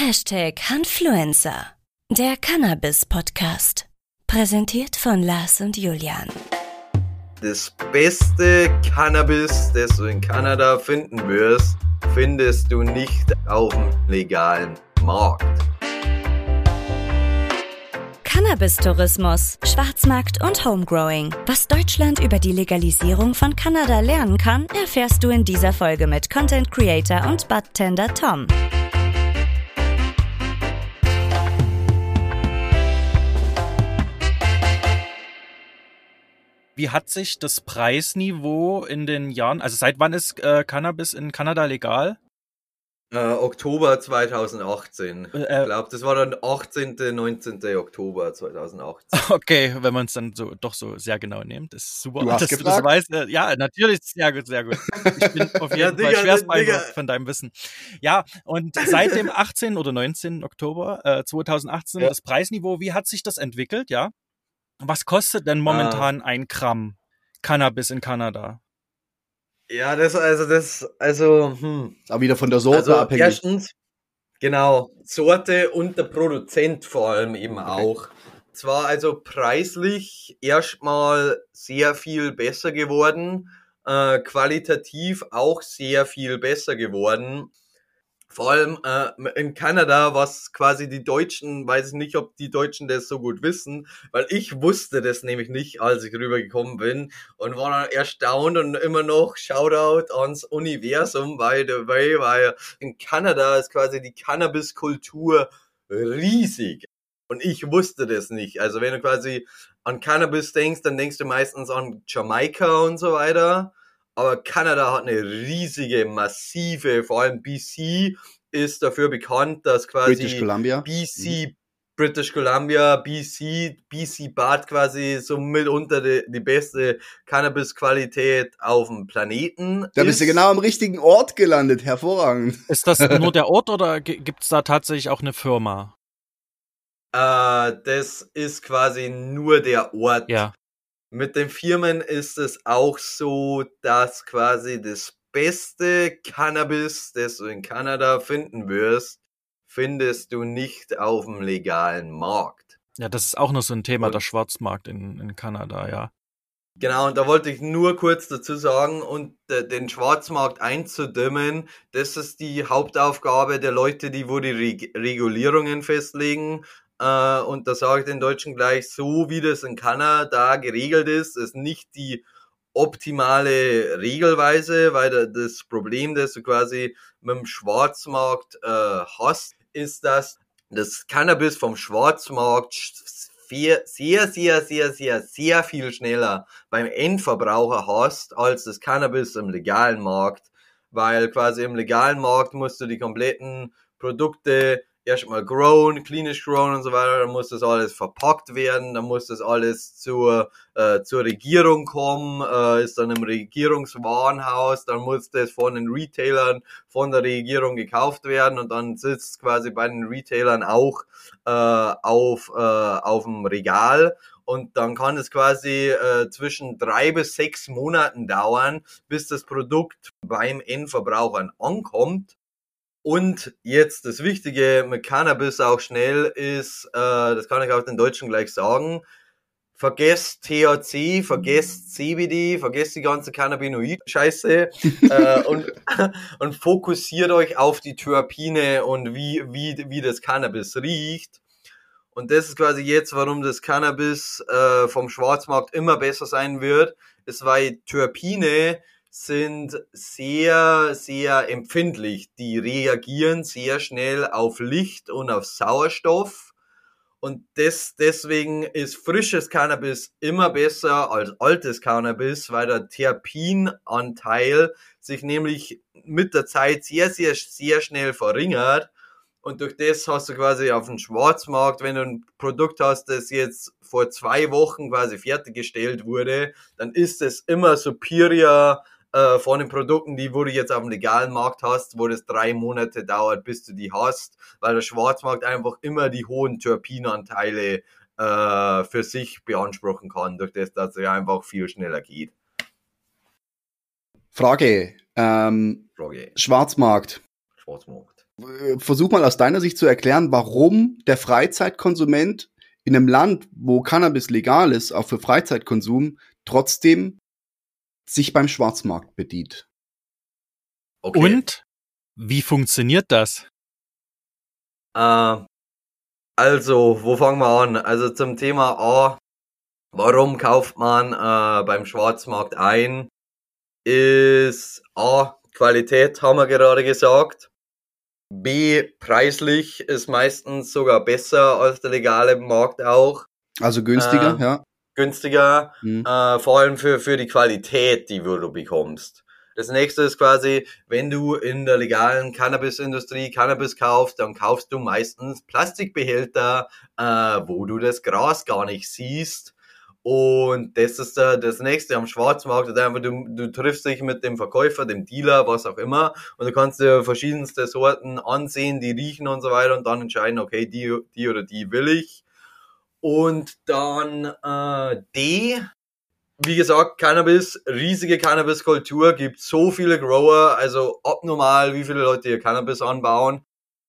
Hashtag Hanfluencer, der Cannabis-Podcast. Präsentiert von Lars und Julian. Das beste Cannabis, das du in Kanada finden wirst, findest du nicht auf dem legalen Markt. Cannabis-Tourismus, Schwarzmarkt und Homegrowing. Was Deutschland über die Legalisierung von Kanada lernen kann, erfährst du in dieser Folge mit Content Creator und Budtender Tom. Wie hat sich das Preisniveau in den Jahren, also seit wann ist äh, Cannabis in Kanada legal? Äh, Oktober 2018. Äh, ich glaube, das war dann 18., 19. Oktober 2018. Okay, wenn man es dann so doch so sehr genau nimmt, das ist super. Du hast dass gefragt? Du das weißt. Äh, Ja, natürlich, sehr gut, sehr gut. Ich bin auf jeden Ja, Fall Digga, schwerst Digga. beeindruckt von deinem Wissen. Ja, und seit dem 18. oder 19. Oktober äh, 2018 Ja. das Preisniveau, wie hat sich das entwickelt, ja? Was kostet denn momentan ein Gramm Cannabis in Kanada? Ja, das, also, das, also, hm. Aber wieder von der Sorte Also, abhängig. erstens, genau, Sorte und der Produzent vor allem eben auch. Zwar also preislich erstmal sehr viel besser geworden, äh, qualitativ auch sehr viel besser geworden. Vor allem äh, in Kanada, was quasi die Deutschen, weiß ich nicht, ob die Deutschen das so gut wissen, weil ich wusste das nämlich nicht, als ich rübergekommen bin und war dann erstaunt und immer noch Shoutout ans Universum, by the way, weil in Kanada ist quasi die Cannabis-Kultur riesig. Und ich wusste das nicht. Also wenn du quasi an Cannabis denkst, dann denkst du meistens an Jamaika und so weiter. Aber Kanada hat eine riesige, massive, vor allem BC ist dafür bekannt, dass quasi British Columbia. BC, British Columbia, BC, BC Bad quasi so mitunter die, die beste Cannabis-Qualität auf dem Planeten. Da bist du ist. genau am richtigen Ort gelandet. Hervorragend. Ist das nur der Ort oder gibt es da tatsächlich auch eine Firma? Äh, das ist quasi nur der Ort. Ja. Mit den Firmen ist es auch so, dass quasi das beste Cannabis, das du in Kanada finden wirst, findest du nicht auf dem legalen Markt. Ja, das ist auch noch so ein Thema, Und- der Schwarzmarkt in, in Kanada, ja. Genau, und da wollte ich nur kurz dazu sagen, und äh, den Schwarzmarkt einzudämmen, das ist die Hauptaufgabe der Leute, die wo die Reg Regulierungen festlegen. Äh, und da sage ich den Deutschen gleich, so wie das in Kanada geregelt ist, ist nicht die optimale Regelweise, weil da- das Problem, das du quasi mit dem Schwarzmarkt äh, hast, ist, dass das Cannabis vom Schwarzmarkt sehr, sehr, sehr, sehr, sehr, sehr viel schneller beim Endverbraucher hast, als das Cannabis im legalen Markt. Weil quasi im legalen Markt musst du die kompletten Produkte erstmal grown, klinisch grown und so weiter, dann muss das alles verpackt werden, dann muss das alles zur, äh, zur Regierung kommen, äh, ist dann im Regierungswarenhaus, dann muss das von den Retailern von der Regierung gekauft werden und dann sitzt quasi bei den Retailern auch äh, auf, äh, auf dem Regal und dann kann es quasi äh, zwischen drei bis sechs Monaten dauern, bis das Produkt beim Endverbrauchern ankommt. Und jetzt das Wichtige mit Cannabis auch schnell ist, äh, das kann ich auch den Deutschen gleich sagen, vergesst THC, vergesst CBD, vergesst die ganze Cannabinoid-Scheiße äh, und, und fokussiert euch auf die Terpine und wie, wie, wie das Cannabis riecht. Und das ist quasi jetzt, warum das Cannabis äh, vom Schwarzmarkt immer besser sein wird, ist, weil Terpine sind sehr, sehr empfindlich. Die reagieren sehr schnell auf Licht und auf Sauerstoff. Und das, deswegen ist frisches Cannabis immer besser als altes Cannabis, weil der Terpinanteil sich nämlich mit der Zeit sehr, sehr, sehr schnell verringert. Und durch das hast du quasi auf dem Schwarzmarkt, wenn du ein Produkt hast, das jetzt vor zwei Wochen quasi fertiggestellt wurde, dann ist es immer superior äh, von den Produkten, die wo du jetzt auf dem legalen Markt hast, wo das drei Monate dauert, bis du die hast, weil der Schwarzmarkt einfach immer die hohen Terpinanteile äh, für sich beanspruchen kann, durch das, dass er einfach viel schneller geht. Frage. Ähm, Frage. Schwarzmarkt. Schwarzmarkt. Versuch mal aus deiner Sicht zu erklären, warum der Freizeitkonsument in einem Land, wo Cannabis legal ist, auch für Freizeitkonsum, trotzdem sich beim Schwarzmarkt bedient. Okay. Und wie funktioniert das? Äh, also, wo fangen wir an? Also zum Thema A, warum kauft man äh, beim Schwarzmarkt ein? Ist A, Qualität, haben wir gerade gesagt. B, preislich ist meistens sogar besser als der legale Markt auch. Also günstiger, Äh, ja. Günstiger, Mhm. äh, vor allem für, für die Qualität, die du bekommst. Das nächste ist quasi, wenn du in der legalen Cannabisindustrie Cannabis kaufst, dann kaufst du meistens Plastikbehälter, äh, wo du das Gras gar nicht siehst. Und das ist äh, das nächste am Schwarzmarkt. Ist einfach, du, du triffst dich mit dem Verkäufer, dem Dealer, was auch immer, und du kannst dir verschiedenste Sorten ansehen, die riechen und so weiter und dann entscheiden, okay, die, die oder die will ich. Und dann äh, D, wie gesagt, Cannabis, riesige Cannabiskultur, gibt so viele Grower, also abnormal, wie viele Leute hier Cannabis anbauen.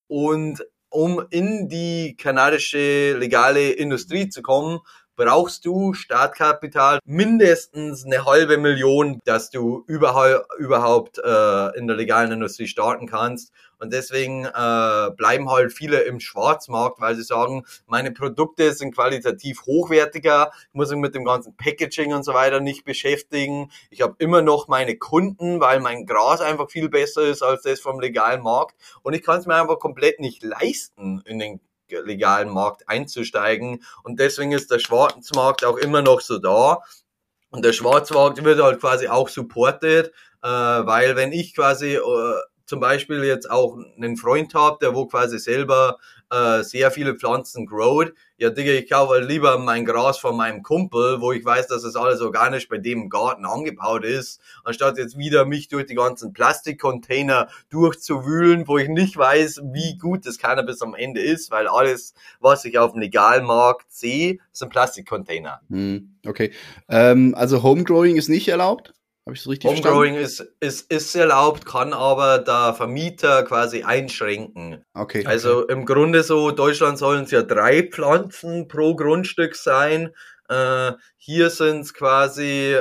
Und um in die kanadische legale Industrie zu kommen, brauchst du Startkapital mindestens eine halbe Million, dass du überhaupt, überhaupt äh, in der legalen Industrie starten kannst. Und deswegen äh, bleiben halt viele im Schwarzmarkt, weil sie sagen, meine Produkte sind qualitativ hochwertiger, ich muss mich mit dem ganzen Packaging und so weiter nicht beschäftigen. Ich habe immer noch meine Kunden, weil mein Gras einfach viel besser ist als das vom legalen Markt. Und ich kann es mir einfach komplett nicht leisten, in den legalen Markt einzusteigen. Und deswegen ist der Schwarzmarkt auch immer noch so da. Und der Schwarzmarkt wird halt quasi auch supported, äh, weil wenn ich quasi äh, zum Beispiel jetzt auch einen Freund habe, der wo quasi selber äh, sehr viele Pflanzen growt, ja Digga, ich kaufe halt lieber mein Gras von meinem Kumpel, wo ich weiß, dass es alles organisch bei dem Garten angebaut ist, anstatt jetzt wieder mich durch die ganzen Plastikcontainer durchzuwühlen, wo ich nicht weiß, wie gut das Cannabis am Ende ist, weil alles, was ich auf dem Legalmarkt sehe, sind Plastikcontainer. Hm, okay. Ähm, also Homegrowing ist nicht erlaubt? Habe ich das richtig Homegrowing ist, ist, ist erlaubt, kann aber der Vermieter quasi einschränken. Okay. Also im Grunde so, Deutschland sollen es ja drei Pflanzen pro Grundstück sein. Äh, hier sind es quasi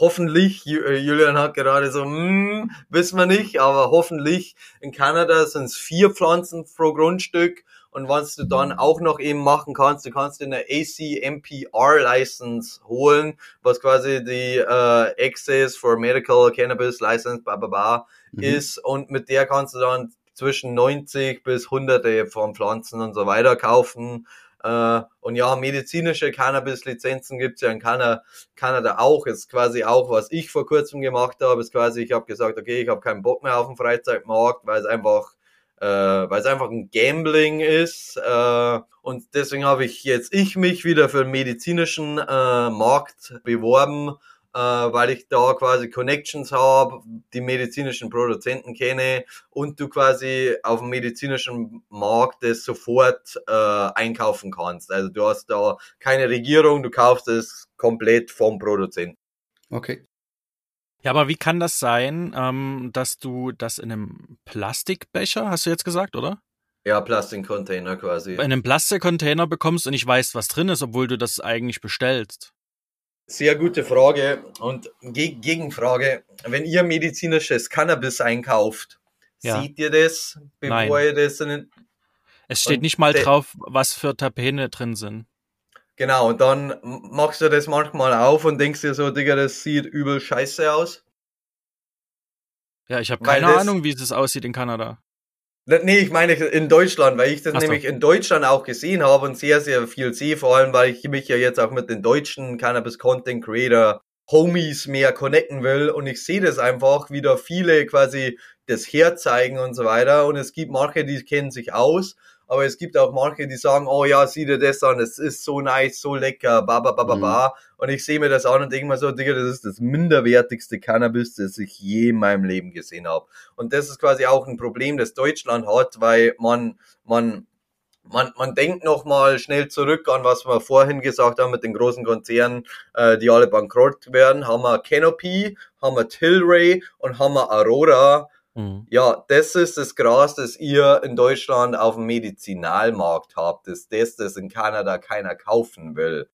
hoffentlich, äh, Julian hat gerade so, hm, wissen wir nicht, aber hoffentlich in Kanada sind es vier Pflanzen pro Grundstück. Und was du dann auch noch eben machen kannst, du kannst dir eine ACMPR License holen, was quasi die äh, Access for Medical Cannabis License, bla bla bla, Mhm. ist. Und mit der kannst du dann zwischen 90 bis hunderte von Pflanzen und so weiter kaufen. Äh, und ja, medizinische Cannabis-Lizenzen gibt's ja in Kanada, Kanada auch. Ist quasi auch, was ich vor kurzem gemacht habe, ist quasi, ich habe gesagt, okay, ich habe keinen Bock mehr auf den Freizeitmarkt, weil es einfach äh, weil es einfach ein Gambling ist. Äh, und deswegen habe ich jetzt ich mich wieder für den medizinischen äh, Markt beworben, äh, weil ich da quasi Connections habe, die medizinischen Produzenten kenne und du quasi auf dem medizinischen Markt das sofort äh, einkaufen kannst. Also du hast da keine Regierung, du kaufst es komplett vom Produzenten. Okay. Ja, aber wie kann das sein, ähm, dass du das in einem Plastikbecher, hast du jetzt gesagt, oder? Ja, Plastikcontainer quasi. In einem Plastikcontainer bekommst und nicht weißt, was drin ist, obwohl du das eigentlich bestellst. Sehr gute Frage und Ge Gegenfrage. Wenn ihr medizinisches Cannabis einkauft, Ja. seht ihr das, bevor Nein. ihr das in, Es steht Und nicht mal drauf, was für Terpene drin sind. Genau, und dann machst du das manchmal auf und denkst dir so, Digga, das sieht übel scheiße aus. Ja, ich habe keine das- Ahnung, wie es aussieht in Kanada. Ne, Nee, ich meine in Deutschland, weil ich das so. nämlich in Deutschland auch gesehen habe und sehr, sehr viel sehe, vor allem, weil ich mich ja jetzt auch mit den deutschen Cannabis Content Creator Homies mehr connecten will und ich sehe das einfach, wie da viele quasi das herzeigen und so weiter und es gibt manche, die kennen sich aus, aber es gibt auch manche, die sagen, oh ja, sieh dir das an, es ist so nice, so lecker, ba ba ba ba Mhm. ba und ich sehe mir das an und denke mir so, Digga, das ist das minderwertigste Cannabis, das ich je in meinem Leben gesehen habe. Und das ist quasi auch ein Problem, das Deutschland hat, weil man, man, man, man denkt noch mal schnell zurück an, was wir vorhin gesagt haben mit den großen Konzernen, äh, die alle bankrott werden. Haben wir Canopy, haben wir Tilray und haben wir Aurora. Mhm. Ja, das ist das Gras, das ihr in Deutschland auf dem Medizinalmarkt habt. Das ist das, das in Kanada keiner kaufen will.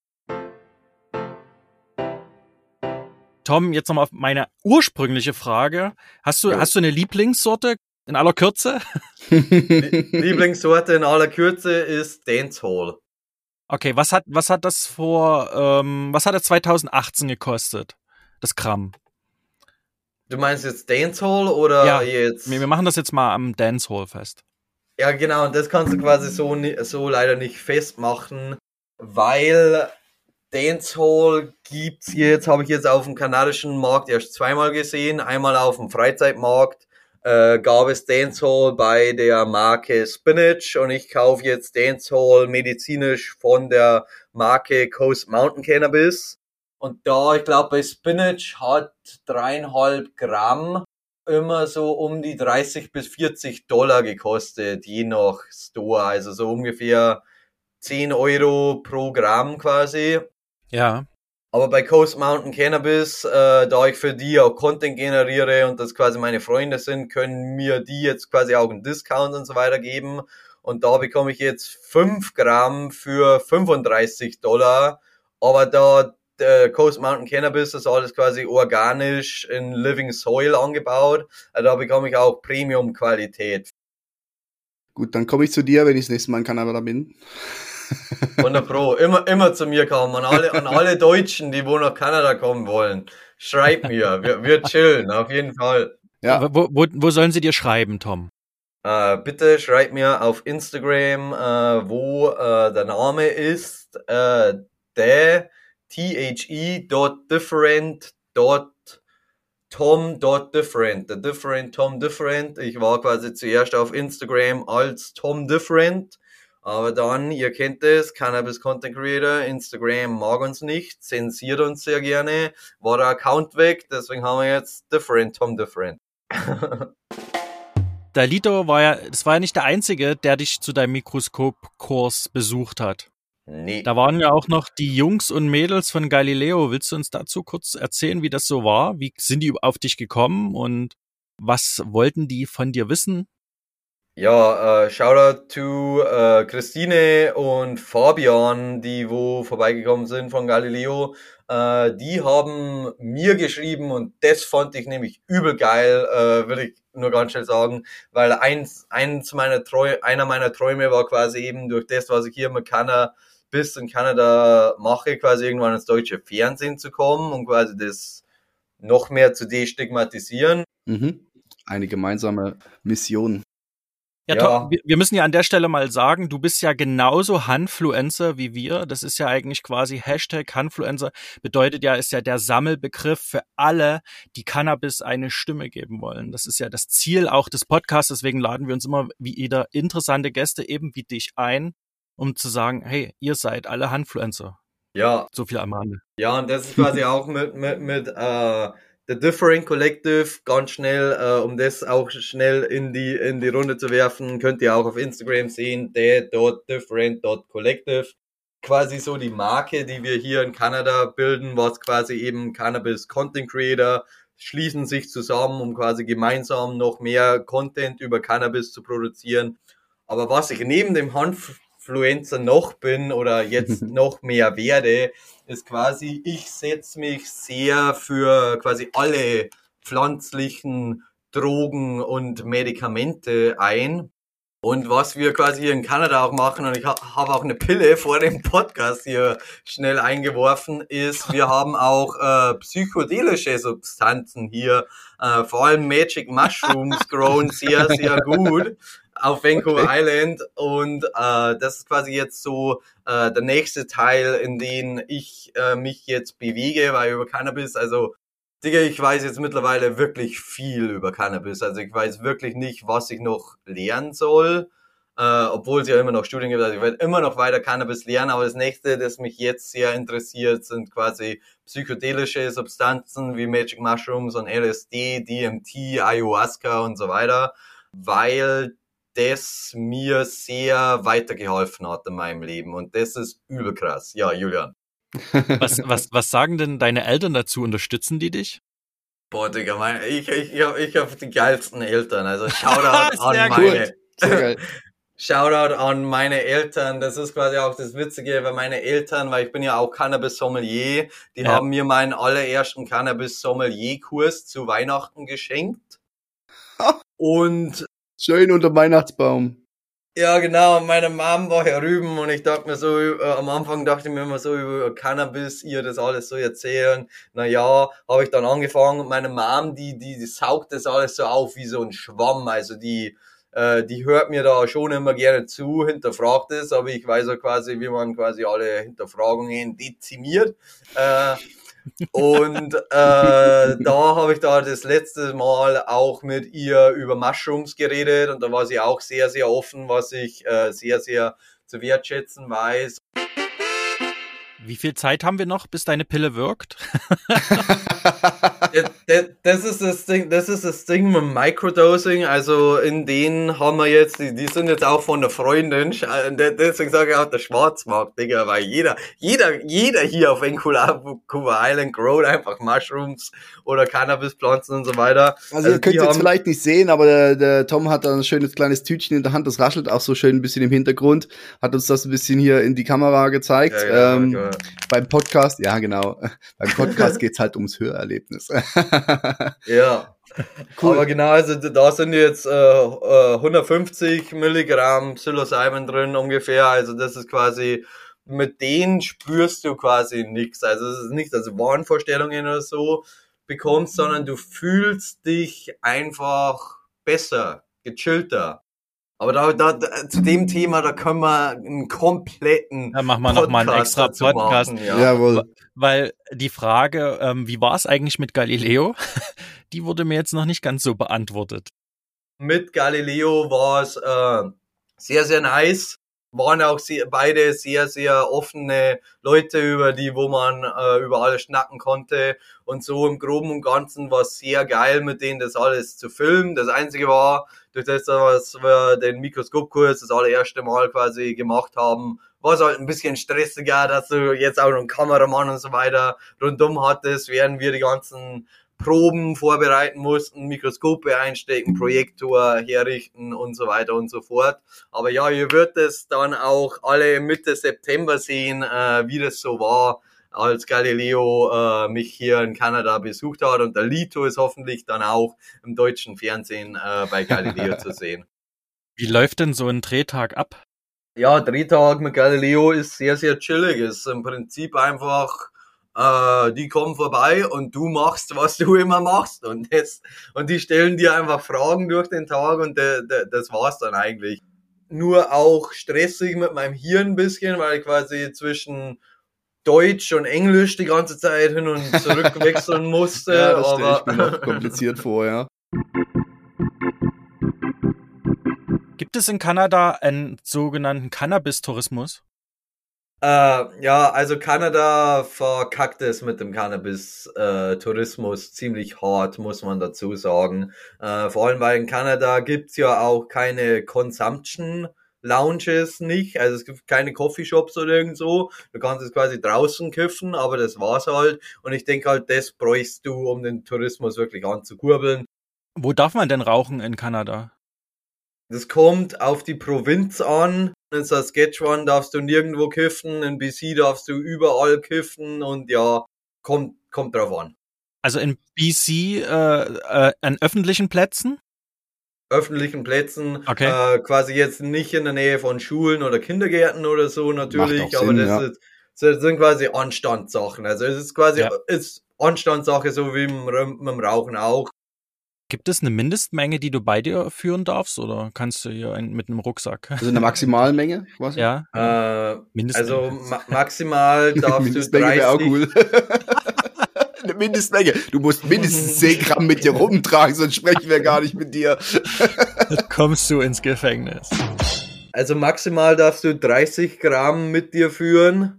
Tom, jetzt nochmal auf meine ursprüngliche Frage. Hast du, ja. hast du eine Lieblingssorte in aller Kürze? Lieblingssorte in aller Kürze ist Dancehall. Okay, was hat, was hat das vor, ähm, was hat das 2018 gekostet? Das Gramm. Du meinst jetzt Dancehall oder ja, jetzt? Wir machen das jetzt mal am Dancehall fest. Ja, genau, und das kannst du quasi so, so leider nicht festmachen, weil Dancehall gibt's jetzt, habe ich jetzt auf dem kanadischen Markt erst zweimal gesehen. Einmal auf dem Freizeitmarkt äh, gab es Dancehall bei der Marke Spinach und ich kaufe jetzt Dancehall medizinisch von der Marke Coast Mountain Cannabis. Und da, ich glaube, bei Spinach hat dreieinhalb Gramm immer so um die 30 bis 40 Dollar gekostet, je nach Store. Also so ungefähr 10 Euro pro Gramm quasi. Ja. Aber bei Coast Mountain Cannabis, äh, da ich für die auch Content generiere und das quasi meine Freunde sind, können mir die jetzt quasi auch einen Discount und so weiter geben. Und da bekomme ich jetzt 5 Gramm für 35 Dollar. Aber da der Coast Mountain Cannabis ist alles quasi organisch in Living Soil angebaut. Also da bekomme ich auch Premium-Qualität. Gut, dann komme ich zu dir, wenn ich das nächste Mal in Kanada bin. 100 Pro. Immer, immer zu mir kommen. An alle, an alle Deutschen, die wo nach Kanada kommen wollen. Schreib mir. Wir, wir chillen, auf jeden Fall. Ja. Wo, wo, wo sollen sie dir schreiben, Tom? Uh, bitte schreib mir auf Instagram, uh, wo uh, der Name ist. Uh, the the.different. Tom.different. The different Tom different. Ich war quasi zuerst auf Instagram als Tom different aber dann, ihr kennt es, Cannabis Content Creator, Instagram mag uns nicht, zensiert uns sehr gerne, war der Account weg, deswegen haben wir jetzt Different Tom Different. der Lito war ja, das war ja nicht der einzige, der dich zu deinem Mikroskopkurs besucht hat. Nee. Da waren ja auch noch die Jungs und Mädels von Galileo. Willst du uns dazu kurz erzählen, wie das so war? Wie sind die auf dich gekommen und was wollten die von dir wissen? Ja, äh, Shoutout to äh, Christine und Fabian, die wo vorbeigekommen sind von Galileo. Äh, die haben mir geschrieben und das fand ich nämlich übel geil, äh, würde ich nur ganz schnell sagen, weil eins, eins meiner Treu einer meiner Träume war quasi eben durch das, was ich hier mit Kanada bis in Kanada mache, quasi irgendwann ins deutsche Fernsehen zu kommen und quasi das noch mehr zu destigmatisieren. Mhm. Eine gemeinsame Mission. Ja, ja. Tom, wir müssen ja an der Stelle mal sagen, du bist ja genauso Hanfluencer wie wir. Das ist ja eigentlich quasi Hashtag Hanfluencer. Bedeutet ja, ist ja der Sammelbegriff für alle, die Cannabis eine Stimme geben wollen. Das ist ja das Ziel auch des Podcasts. Deswegen laden wir uns immer wie jeder interessante Gäste eben wie dich ein, um zu sagen, hey, ihr seid alle Hanfluencer. Ja. So viel am Rande. Ja, und das ist quasi auch mit, mit, mit, äh, The Differing Collective, ganz schnell, äh, um das auch schnell in die, in die Runde zu werfen, könnt ihr auch auf Instagram sehen, the.different.collective. Quasi so die Marke, die wir hier in Kanada bilden, was quasi eben Cannabis Content Creator schließen sich zusammen, um quasi gemeinsam noch mehr Content über Cannabis zu produzieren. Aber was ich neben dem Hanffluencer noch bin oder jetzt noch mehr werde, ist quasi, ich setze mich sehr für quasi alle pflanzlichen Drogen und Medikamente ein. Und was wir quasi hier in Kanada auch machen, und ich habe auch eine Pille vor dem Podcast hier schnell eingeworfen, ist, wir haben auch äh, psychedelische Substanzen hier, äh, vor allem Magic Mushrooms grown sehr, sehr gut auf Vancouver Island und äh, das ist quasi jetzt so äh, der nächste Teil, in den ich äh, mich jetzt bewege, weil über Cannabis, also Digga, ich weiß jetzt mittlerweile wirklich viel über Cannabis, also ich weiß wirklich nicht, was ich noch lernen soll, äh, obwohl es ja immer noch Studien gibt, also ich werde immer noch weiter Cannabis lernen, aber das nächste, das mich jetzt sehr interessiert, sind quasi psychedelische Substanzen wie Magic Mushrooms und LSD, DMT, Ayahuasca und so weiter, weil das mir sehr weitergeholfen hat in meinem Leben. Und das ist übel krass. Ja, Julian. Was, was, was sagen denn deine Eltern dazu? Unterstützen die dich? Boah, Digga, mein, ich, ich, ich habe ich hab die geilsten Eltern. Also Shoutout an meine. Shoutout an meine Eltern. Das ist quasi auch das Witzige, weil meine Eltern, weil ich bin ja auch Cannabis-Sommelier, die ja. haben mir meinen allerersten Cannabis-Sommelier-Kurs zu Weihnachten geschenkt. Und schön unter Weihnachtsbaum. Ja, genau. Meine Mom war ja rüben und ich dachte mir so, äh, am Anfang dachte ich mir immer so über Cannabis, ihr das alles so erzählen. Naja, habe ich dann angefangen und meine Mom, die, die, die saugt das alles so auf wie so ein Schwamm. Also die, äh, die hört mir da schon immer gerne zu, hinterfragt es, aber ich weiß ja quasi, wie man quasi alle Hinterfragungen dezimiert. Äh, und äh, da habe ich da das letzte Mal auch mit ihr über Mushrooms geredet und da war sie auch sehr, sehr offen, was ich äh, sehr, sehr zu wertschätzen weiß. Wie viel Zeit haben wir noch, bis deine Pille wirkt? das, ist das Ding, das ist das Ding mit Microdosing. Also in denen haben wir jetzt, die, die sind jetzt auch von der Freundin. Äh, deswegen sage ich auch der Schwarzmarkt, Digga, weil jeder, jeder, jeder hier auf Vancouver Island growt einfach Mushrooms oder Cannabispflanzen und so weiter. Also, also ihr könnt es jetzt vielleicht nicht sehen, aber der, der Tom hat da ein schönes kleines Tütchen in der Hand. Das raschelt auch so schön ein bisschen im Hintergrund. Hat uns das ein bisschen hier in die Kamera gezeigt. Ja, ja, ähm, ja. Beim Podcast, ja genau. Beim Podcast geht's halt ums Hörerlebnis. ja. Cool. Aber genau, also da sind jetzt äh, 150 äh, Milligramm Psilocybin drin ungefähr. Also das ist quasi, mit denen spürst du quasi nichts. Also es ist nicht, also Wahnvorstellungen oder so bekommst, sondern du fühlst dich einfach besser, gechillter. Aber da, da, zu dem Thema, da können wir einen kompletten. Da machen wir nochmal einen extra Podcast. Machen, ja. Jawohl. Weil die Frage, ähm, wie war es eigentlich mit Galileo, die wurde mir jetzt noch nicht ganz so beantwortet. Mit Galileo war es äh, sehr, sehr nice. Waren auch sehr, beide sehr, sehr offene Leute, über die, wo man äh, über alles schnacken konnte. Und so im Groben und Ganzen war es sehr geil, mit denen das alles zu filmen. Das Einzige war, durch das, was wir den Mikroskopkurs das allererste Mal quasi gemacht haben, war es halt ein bisschen stressiger, dass du jetzt auch noch einen Kameramann und so weiter rundum hattest, während wir die ganzen Proben vorbereiten mussten, Mikroskope einstecken, Projektor herrichten und so weiter und so fort. Aber ja, ihr werdet es dann auch alle Mitte September sehen, äh, wie das so war, als Galileo äh, mich hier in Kanada besucht hat. Und der Lito ist hoffentlich dann auch im deutschen Fernsehen äh, bei Galileo zu sehen. Wie läuft denn so ein Drehtag ab? Ja, Drehtag mit Galileo ist sehr, sehr chillig. Ist im Prinzip einfach, äh, die kommen vorbei und du machst, was du immer machst. Und, das, und die stellen dir einfach Fragen durch den Tag und de, de, das war's dann eigentlich. Nur auch stressig mit meinem Hirn ein bisschen, weil ich quasi zwischen Deutsch und Englisch die ganze Zeit hin und zurück wechseln musste. ja, das aber ich mir noch kompliziert vor, ja. Gibt es in Kanada einen sogenannten Cannabis-Tourismus? Äh, ja, also Kanada verkackt es mit dem Cannabis-Tourismus äh, ziemlich hart, muss man dazu sagen. Äh, vor allem, weil in Kanada gibt's ja auch keine Consumption Lounges nicht, also es gibt keine Coffeeshops oder irgend so. Du kannst es quasi draußen kiffen, aber das war's halt. Und ich denke halt, das bräuchst du, um den Tourismus wirklich anzukurbeln. Wo darf man denn rauchen in Kanada? Das kommt auf die Provinz an. In Saskatchewan darfst du nirgendwo kiffen, in BC darfst du überall kiffen und ja, kommt, kommt drauf an. Also in BC äh, äh, an öffentlichen Plätzen? öffentlichen Plätzen, okay. äh, quasi jetzt nicht in der Nähe von Schulen oder Kindergärten oder so natürlich, aber Sinn, das, ja. ist, das, sind quasi Anstandssachen. Also es ist quasi ja. ist Anstandssache, so wie mit, mit dem Rauchen auch. Gibt es eine Mindestmenge, die du bei dir führen darfst, oder kannst du hier ein, mit einem Rucksack? Also eine Maximalmenge? Was? Ja. Äh, also ma maximal darfst du 30. Auch cool. eine Mindestmenge. Du musst mindestens 10 Gramm mit dir rumtragen, sonst sprechen wir gar nicht mit dir. kommst du ins Gefängnis. Also maximal darfst du 30 Gramm mit dir führen.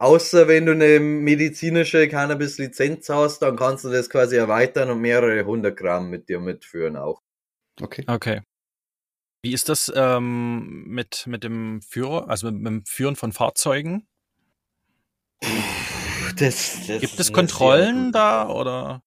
Außer wenn du eine medizinische Cannabis-Lizenz hast, dann kannst du das quasi erweitern und mehrere hundert Gramm mit dir mitführen auch. Okay. Okay. Wie ist das ähm, mit, mit dem Führer, also mit, mit dem Führen von Fahrzeugen? das, das Gibt es Kontrollen da oder?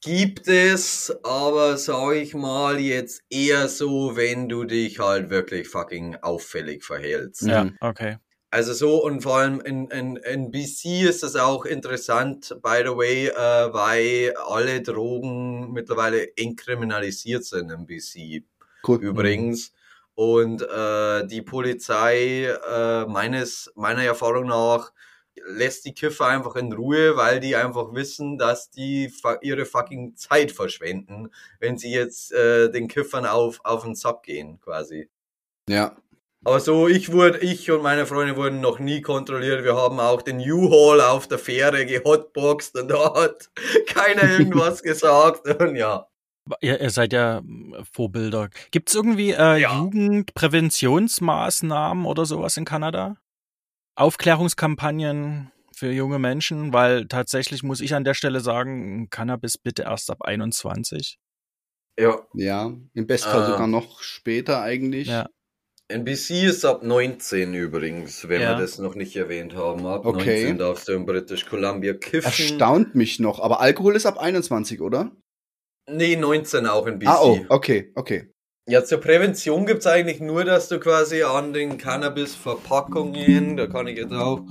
Gibt es, aber sag ich mal jetzt eher so, wenn du dich halt wirklich fucking auffällig verhältst. Ja, okay. Also so und vor allem in, in, in BC ist das auch interessant, by the way, äh, weil alle Drogen mittlerweile entkriminalisiert sind in BC. Cool. Übrigens. Und äh, die Polizei äh, meines meiner Erfahrung nach lässt die Kiffer einfach in Ruhe, weil die einfach wissen, dass die ihre fucking Zeit verschwenden, wenn sie jetzt äh, den Kiffern auf auf den Sack gehen, quasi. Ja, aber so, ich wurde, ich und meine Freunde wurden noch nie kontrolliert. Wir haben auch den U-Haul auf der Fähre gehotboxt und da hat keiner irgendwas gesagt und ja. Ihr, ihr seid ja hm, Vorbilder. Gibt es irgendwie äh, ja. Jugendpräventionsmaßnahmen oder sowas in Kanada? Aufklärungskampagnen für junge Menschen? Weil tatsächlich muss ich an der Stelle sagen, Cannabis bitte erst ab 21. Ja. Ja, im Bestfall äh, sogar noch später eigentlich. Ja. NBC ist ab 19 übrigens, wenn ja. wir das noch nicht erwähnt haben. Ab okay. 19 darfst du in British Columbia kiffen. Erstaunt mich noch, aber Alkohol ist ab 21, oder? Nee, 19 auch in BC. Ah, oh, okay, okay. Ja, zur Prävention gibt es eigentlich nur, dass du quasi an den Cannabis-Verpackungen, da kann ich jetzt auch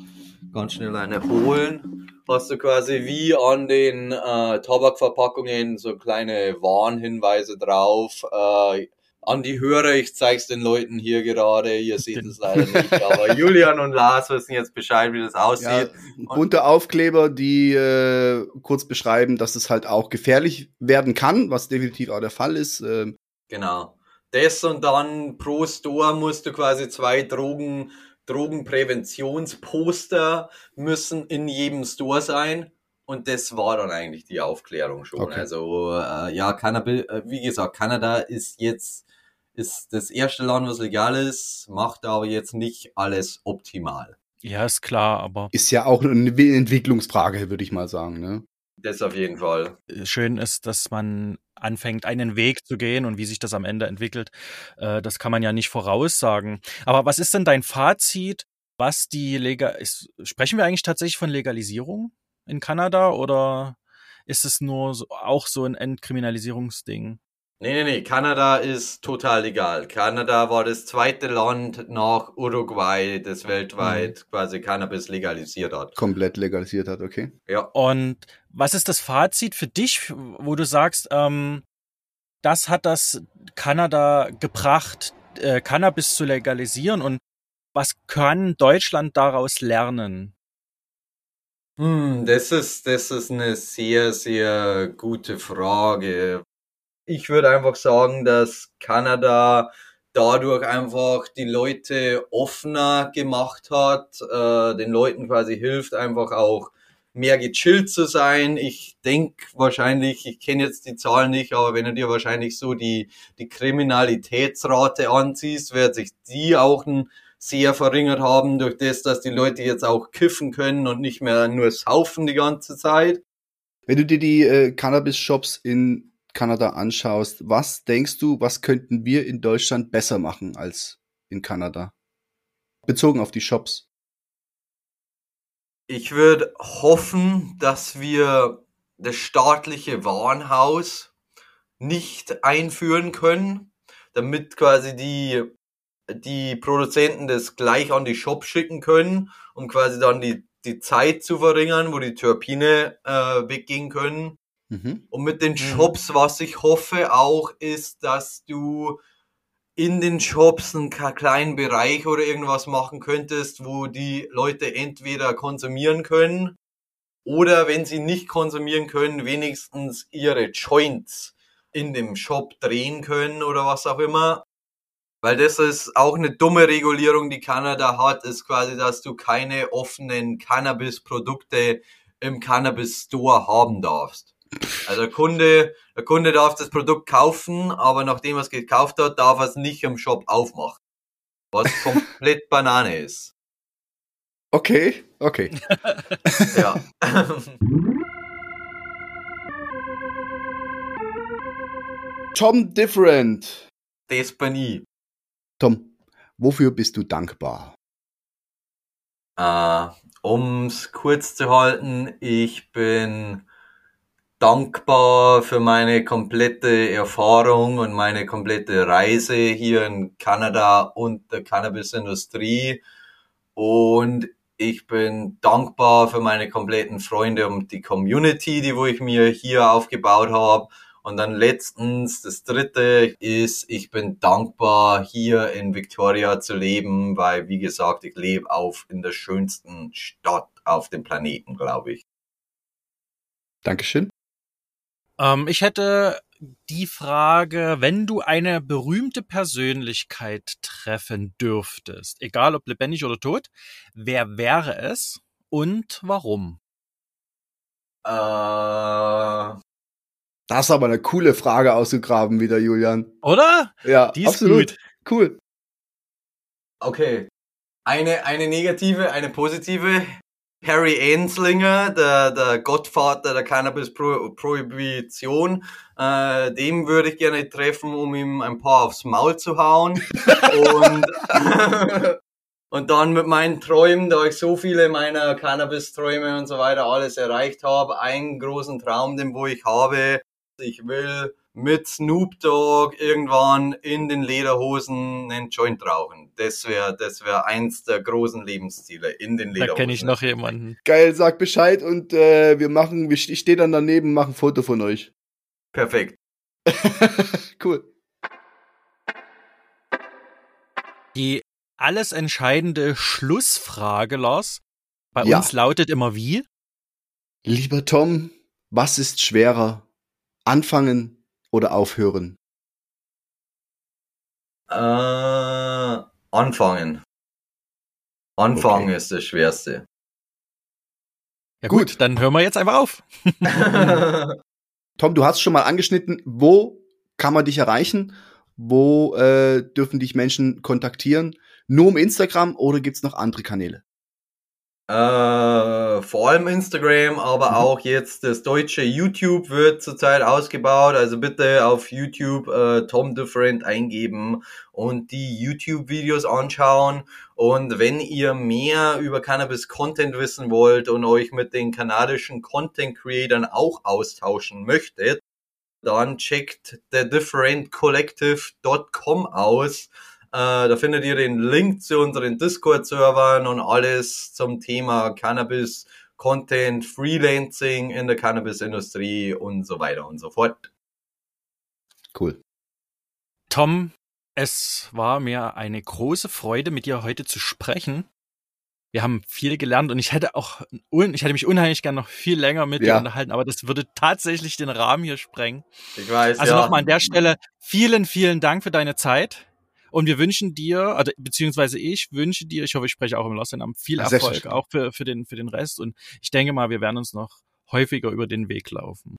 ganz schnell eine holen, hast du quasi wie an den äh, Tabakverpackungen so kleine Warnhinweise drauf, äh, an die Hörer, ich zeig's den Leuten hier gerade, ihr seht es leider nicht, aber Julian und Lars wissen jetzt Bescheid, wie das aussieht. Ja, bunte Aufkleber, die äh, kurz beschreiben, dass es halt auch gefährlich werden kann, was definitiv auch der Fall ist. Ähm. Genau. Das und dann pro Store musst du quasi zwei Drogen, Drogenpräventionsposter müssen in jedem Store sein. Und das war dann eigentlich die Aufklärung schon. Okay. Also äh, ja, Cannabis, äh, wie gesagt, Kanada ist jetzt ist das erste Land, was legal ist, macht aber jetzt nicht alles optimal. Ja, ist klar, aber. Ist ja auch eine Entwicklungsfrage, würde ich mal sagen, ne? Das auf jeden Fall. Schön ist, dass man anfängt, einen Weg zu gehen und wie sich das am Ende entwickelt, äh, das kann man ja nicht voraussagen. Aber was ist denn dein Fazit, was die Legal ist, sprechen wir eigentlich tatsächlich von Legalisierung in Kanada oder ist es nur so, auch so ein Entkriminalisierungsding? Nee, nee, nee, Kanada ist total legal. Kanada war das zweite Land nach Uruguay, das weltweit mhm. quasi Cannabis legalisiert hat. Komplett legalisiert hat, okay. Ja. Und was ist das Fazit für dich, wo du sagst, ähm, das hat das Kanada gebracht, äh, Cannabis zu legalisieren und was kann Deutschland daraus lernen? Hm, das ist, das ist eine sehr, sehr gute Frage ich würde einfach sagen, dass Kanada dadurch einfach die Leute offener gemacht hat, äh, den Leuten quasi hilft, einfach auch mehr gechillt zu sein. Ich denke wahrscheinlich, ich kenne jetzt die Zahlen nicht, aber wenn du dir wahrscheinlich so die, die Kriminalitätsrate anziehst, wird sich die auch ein sehr verringert haben durch das, dass die Leute jetzt auch kiffen können und nicht mehr nur saufen die ganze Zeit. Wenn du dir die äh, Cannabis-Shops in Kanada anschaust, was denkst du, was könnten wir in Deutschland besser machen als in Kanada? Bezogen auf die Shops. Ich würde hoffen, dass wir das staatliche Warenhaus nicht einführen können, damit quasi die, die Produzenten das gleich an die Shops schicken können, um quasi dann die, die Zeit zu verringern, wo die Terpine äh, weggehen können. Mhm. Und mit den Shops, mhm. was ich hoffe auch, ist, dass du in den Shops einen kleinen Bereich oder irgendwas machen könntest, wo die Leute entweder konsumieren können oder wenn sie nicht konsumieren können, wenigstens ihre Joints in dem Shop drehen können oder was auch immer. Weil das ist auch eine dumme Regulierung, die Kanada hat, ist quasi, dass du keine offenen Cannabis-Produkte im Cannabis Store haben darfst. Also der Kunde, der Kunde darf das Produkt kaufen, aber nachdem er es gekauft hat, darf er es nicht im Shop aufmachen. Was komplett Banane ist. Okay, okay. ja. Tom Different. Das bin ich. Tom, wofür bist du dankbar? Uh, um's kurz zu halten, ich bin dankbar für meine komplette Erfahrung und meine komplette Reise hier in Kanada und der Cannabisindustrie. Und ich bin dankbar für meine kompletten Freunde und die Community, die wo ich mir hier aufgebaut habe. Und dann letztens, das dritte ist, ich bin dankbar, hier in Victoria zu leben, weil, wie gesagt, ich lebe auf in der schönsten Stadt auf dem Planeten, glaube ich. Dankeschön. Ähm, ich hätte die Frage, wenn du eine berühmte Persönlichkeit treffen dürftest, egal ob lebendig oder tot, wer wäre es und warum? Äh, Das ist aber eine coole Frage ausgegraben wieder, Julian. Oder? Ja, Die ist absolut. gut. Cool. okay. Eine, eine negative, eine positive. Harry Anslinger, der, der Gottvater der Cannabis-Prohibition, äh, dem würde ich gerne treffen, um ihm ein paar aufs Maul zu hauen. und, und dann mit meinen Träumen, da ich so viele meiner Cannabis-Träume und so weiter alles erreicht habe, einen großen Traum, den wo ich habe, ich will mit Snoop Dogg irgendwann in den Lederhosen einen Joint rauchen. Das wäre das wär eins der großen Lebensziele, in den Da Lederhosen. kenne ich noch jemanden. Geil, sag Bescheid und äh, wir machen, ich stehe dann daneben, mache ein Foto von euch. Perfekt. cool. Die alles entscheidende Schlussfrage, Lars, bei Ja. uns lautet immer wie? Lieber Tom, was ist schwerer? Anfangen oder aufhören? Äh, anfangen. Anfangen Okay. ist das Schwerste. Ja gut, Gut. dann hören wir jetzt einfach auf. Tom, du hast schon mal angeschnitten, wo kann man dich erreichen? Wo äh, dürfen dich Menschen kontaktieren? Nur um Instagram oder gibt's noch andere Kanäle? Äh, vor allem Instagram, aber Mhm. auch jetzt das deutsche YouTube wird zurzeit ausgebaut. Also bitte auf YouTube äh, Tom Different eingeben und die YouTube-Videos anschauen. Und wenn ihr mehr über Cannabis-Content wissen wollt und euch mit den kanadischen Content-Creatern auch austauschen möchtet, dann checkt thedifferentcollective.com aus. Äh, da findet ihr den Link zu unseren Discord-Servern und alles zum Thema Cannabis, Content, Freelancing in der Cannabis-Industrie und so weiter und so fort. Cool. Tom, es war mir eine große Freude, mit dir heute zu sprechen. Wir haben viel gelernt und ich hätte auch, ich hätte mich unheimlich gern noch viel länger mit dir Ja. unterhalten, aber das würde tatsächlich den Rahmen hier sprengen. Ich weiß, Also ja. nochmal an der Stelle vielen, vielen Dank für deine Zeit. Und wir wünschen dir, also, beziehungsweise ich wünsche dir, ich hoffe, ich spreche auch im Lost Namen, viel Ja, Erfolg auch für, für, den, für den Rest. Und ich denke mal, wir werden uns noch häufiger über den Weg laufen.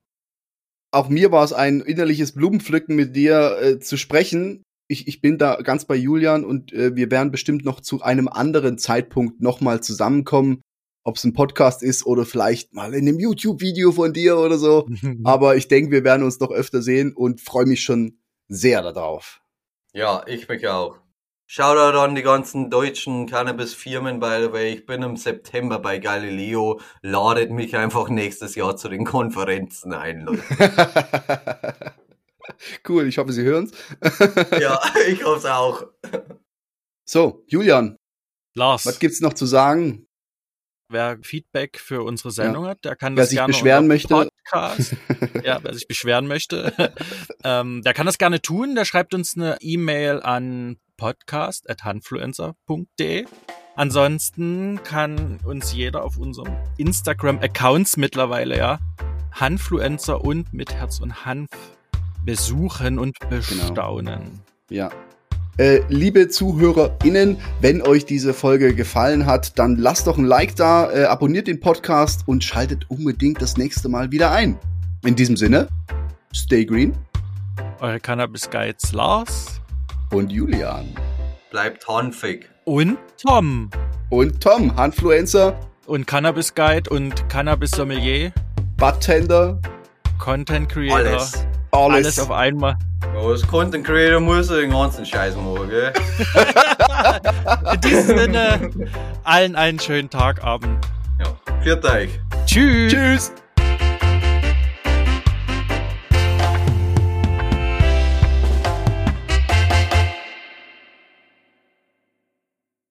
Auch mir war es ein innerliches Blumenpflücken, mit dir äh, zu sprechen. Ich, ich bin da ganz bei Julian und äh, wir werden bestimmt noch zu einem anderen Zeitpunkt nochmal zusammenkommen. Ob es ein Podcast ist oder vielleicht mal in einem YouTube-Video von dir oder so. Aber ich denke, wir werden uns noch öfter sehen und freue mich schon sehr darauf. Ja, ich mich auch. Shoutout an die ganzen deutschen Cannabis-Firmen, by the way. Ich bin im September bei Galileo. Ladet mich einfach nächstes Jahr zu den Konferenzen ein, Leute. cool, ich hoffe, Sie hören's. ja, ich hoffe auch. So, Julian, Lars, was gibt's noch zu sagen? Wer Feedback für unsere Sendung hat, der kann Wer das sich gerne beschweren möchte. Podcast, ja, wer sich beschweren möchte, ähm, der kann das gerne tun. Der schreibt uns eine E-Mail an podcast@hanfluencer.de. Ansonsten kann uns jeder auf unserem Instagram-Accounts mittlerweile ja Hanfluencer und mit Herz und Hanf besuchen und Genau. bestaunen. Ja. Äh, liebe ZuhörerInnen, wenn euch diese Folge gefallen hat, dann lasst doch ein Like da, äh, abonniert den Podcast und schaltet unbedingt das nächste Mal wieder ein. In diesem Sinne, stay green Eure Cannabis Guides Lars und Julian. Bleibt hanfig. und Tom Und Tom, Handfluencer, und Cannabis Guide und Cannabis Sommelier, Bartender, Content Creator, Alles. Alles. alles auf einmal. Ja, als Content Creator muss den ganzen Scheiß machen, gell? In diesem Sinne, allen einen schönen Tag, Abend. Ja. Viert euch. Tschüss. Tschüss.